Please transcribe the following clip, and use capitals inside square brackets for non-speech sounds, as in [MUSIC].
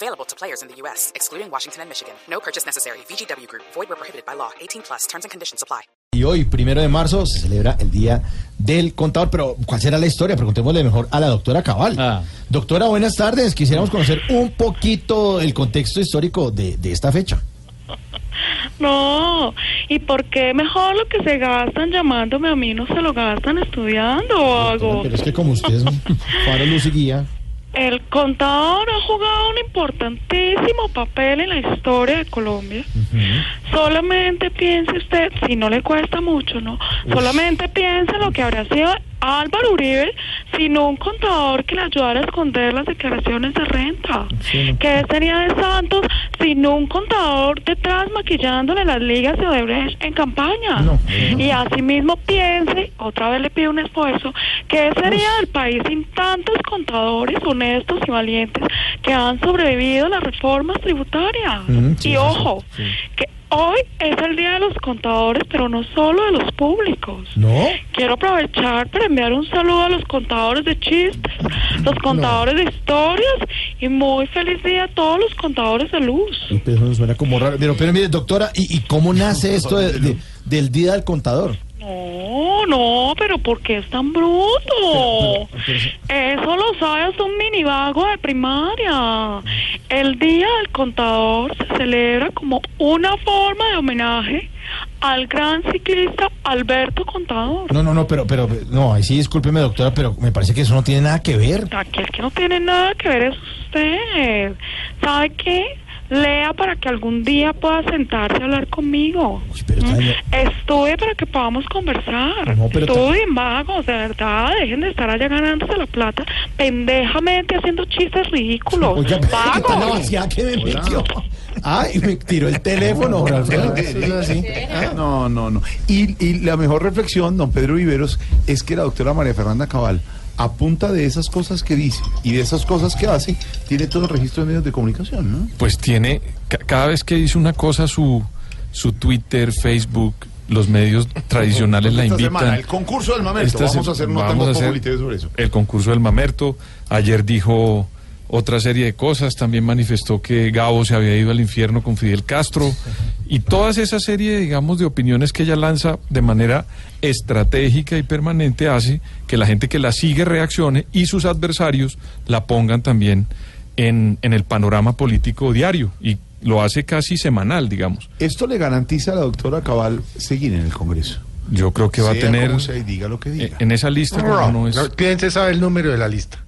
Available to players in the U.S., excluding Washington and Michigan. No purchase necessary. VGW Group. Void where prohibited by law. 18 plus. Terms and conditions apply. Y hoy, primero de marzo, se celebra el Día del Contador. Pero, ¿cuál será la historia? Preguntémosle mejor a la doctora Cabal. Ah. Doctora, buenas tardes. Quisiéramos conocer un poquito el contexto histórico de, de esta fecha. [LAUGHS] No, ¿y por qué mejor lo que se gastan llamándome a mí no se lo gastan estudiando o algo? Pero es que como usted es un [LAUGHS] faro luz y guía. El contador ha jugado un importantísimo papel en la historia de Colombia. Solamente piense usted, si no le cuesta mucho, ¿no? Solamente piense lo que habría sido Álvaro Uribe sin un contador que le ayudara a esconder las declaraciones de renta. Sí, no. ¿Qué sería de Santos sin un contador detrás maquillándole las ligas de Odebrecht en campaña? No, no. Y asimismo piense, otra vez le pido un esfuerzo, ¿qué sería del país sin tantos contadores honestos y valientes que han sobrevivido a las reformas tributarias? Mm, sí, y ojo, sí, que hoy es el día de los contadores, pero no solo de los públicos. ¿No? Quiero aprovechar para enviar un saludo a los contadores de chistes, los contadores de historias y muy feliz día a todos los contadores de luz. Pero eso suena como raro. Pero, pero mire, doctora, ¿y, y cómo [LAUGHS] nace esto de- de- del Día del Contador? No, no, pero ¿por qué es tan bruto? Eso lo sabe hasta un mini vago de primaria. El Día del Contador se celebra como una forma de homenaje al gran ciclista Alberto Contador. No, no, no, pero, pero, no, ahí sí, discúlpeme, doctora, pero me parece que eso no tiene nada que ver. Aquí el que no tiene nada que ver es usted. ¿Sabe qué? Lea para que algún día pueda sentarse a hablar conmigo. Uy, pero ¿Mm? para que podamos conversar. No, pero Estudien, vagos, de verdad. Dejen de estar allá ganándose la plata pendejamente haciendo chistes ridículos. Oiga, ¿qué tal la ¡Vagos! vaciada que me metió? Ay, me tiró el teléfono, así. No, no, no. Y, y la mejor reflexión, don Pedro Viveros, es que la doctora María Fernanda Cabal, a punta de esas cosas que dice y de esas cosas que hace, tiene todo el registro de medios de comunicación, ¿no? Pues tiene, ca- cada vez que dice una cosa, su, su Twitter, Facebook, los medios [LAUGHS] tradicionales la Esta invitan. semana, el concurso del mamerto. Esta Vamos a hacer nota vamos a hacer sobre eso. El concurso del mamerto. Ayer dijo otra serie de cosas. También manifestó que Gabo se había ido al infierno con Fidel Castro. Y todas esa serie, digamos, de opiniones que ella lanza de manera estratégica y permanente hace que la gente que la sigue reaccione y sus adversarios la pongan también en, en el panorama político diario. Y lo hace casi semanal, digamos. Esto le garantiza a la doctora Cabal seguir en el Congreso. Yo creo que va a tener como sea y diga lo que diga. en esa lista no es No, ¿Quién se sabe el número de la lista?